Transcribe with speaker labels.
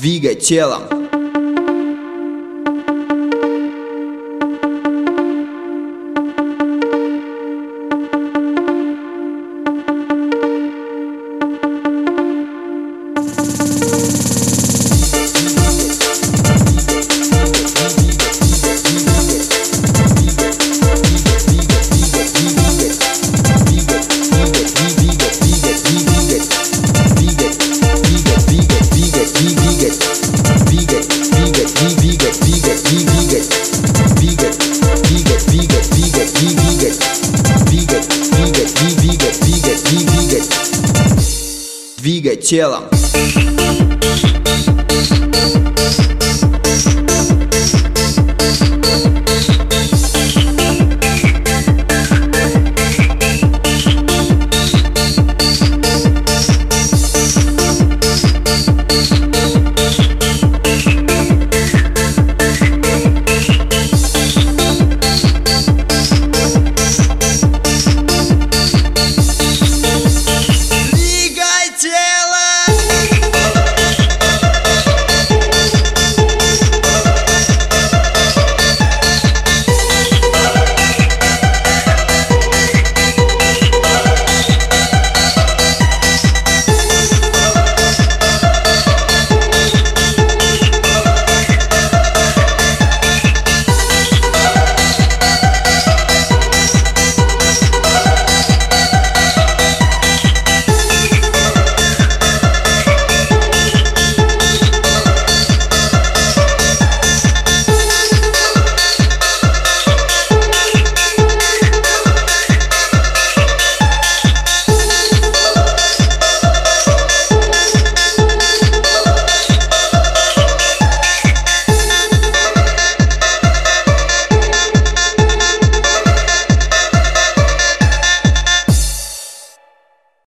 Speaker 1: Двигай телом. Двигать телом